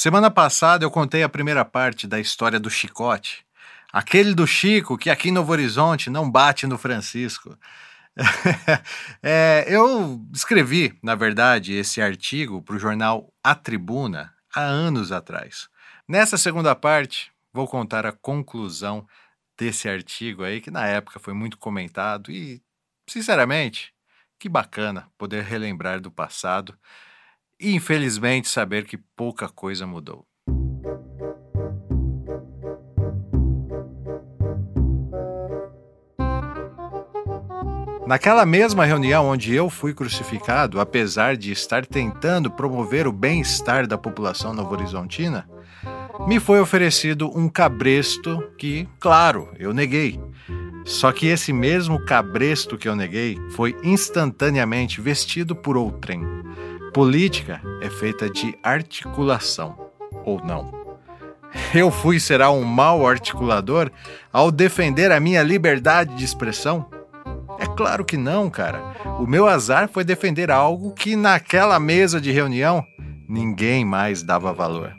Semana passada eu contei a primeira parte da história do chicote. Aquele do Chico que aqui em Novo Horizonte não bate no Francisco. é, eu escrevi, na verdade, esse artigo para o jornal A Tribuna há anos atrás. Nessa segunda parte, vou contar a conclusão desse artigo aí, que na época foi muito comentado e, sinceramente, que bacana poder relembrar do passado e infelizmente saber que pouca coisa mudou. Naquela mesma reunião onde eu fui crucificado, apesar de estar tentando promover o bem-estar da população novo-horizontina, me foi oferecido um cabresto que, claro, eu neguei. Só que esse mesmo cabresto que eu neguei foi instantaneamente vestido por outrem. Política é feita de articulação, ou não. Eu fui será um mau articulador ao defender a minha liberdade de expressão? É claro que não, cara. O meu azar foi defender algo que naquela mesa de reunião ninguém mais dava valor.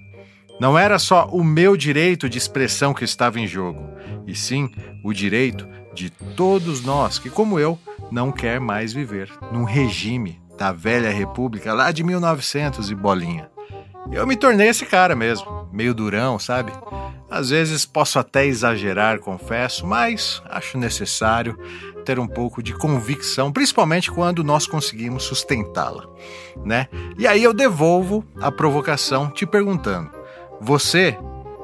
Não era só o meu direito de expressão que estava em jogo, e sim o direito de todos nós que, como eu, não quer mais viver num regime da velha república lá de 1900 e bolinha. Eu me tornei esse cara mesmo, meio durão, sabe? Às vezes posso até exagerar, confesso, mas acho necessário ter um pouco de convicção, principalmente quando nós conseguimos sustentá-la, né? E aí eu devolvo a provocação te perguntando: você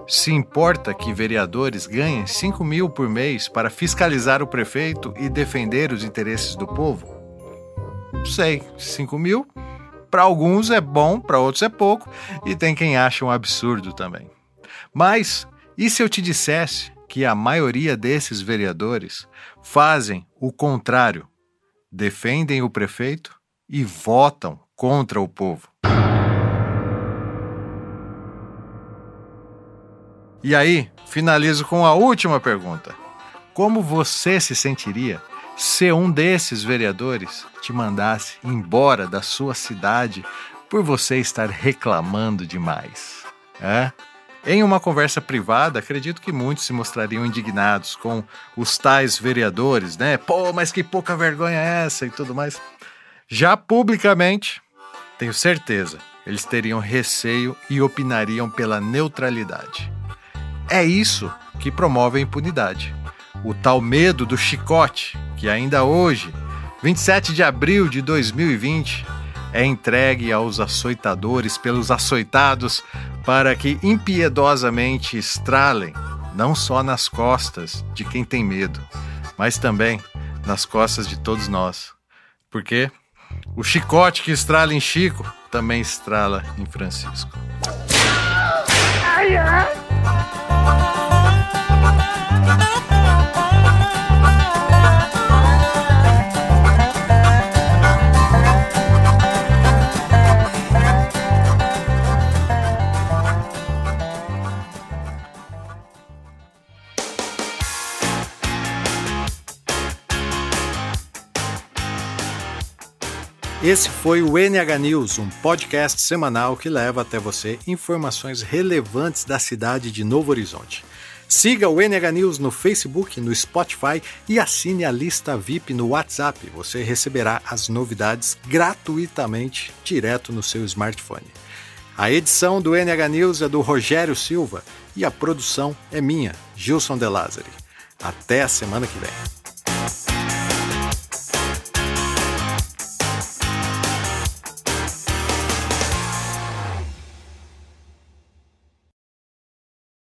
se importa que vereadores ganhem 5 mil por mês para fiscalizar o prefeito e defender os interesses do povo? Sei, 5 mil. Para alguns é bom, para outros é pouco, e tem quem acha um absurdo também. Mas e se eu te dissesse que a maioria desses vereadores fazem o contrário? Defendem o prefeito e votam contra o povo. E aí, finalizo com a última pergunta: Como você se sentiria se um desses vereadores te mandasse embora da sua cidade por você estar reclamando demais. É? Em uma conversa privada, acredito que muitos se mostrariam indignados com os tais vereadores, né? Pô, mas que pouca vergonha é essa e tudo mais. Já publicamente, tenho certeza, eles teriam receio e opinariam pela neutralidade. É isso que promove a impunidade. O tal medo do chicote que ainda hoje, 27 de abril de 2020, é entregue aos açoitadores pelos açoitados para que impiedosamente estralem não só nas costas de quem tem medo, mas também nas costas de todos nós. Porque o chicote que estrala em Chico também estrala em Francisco. Ai, ai. Esse foi o NH News, um podcast semanal que leva até você informações relevantes da cidade de Novo Horizonte. Siga o NH News no Facebook, no Spotify e assine a lista VIP no WhatsApp. Você receberá as novidades gratuitamente direto no seu smartphone. A edição do NH News é do Rogério Silva e a produção é minha, Gilson De Lázari. Até a semana que vem.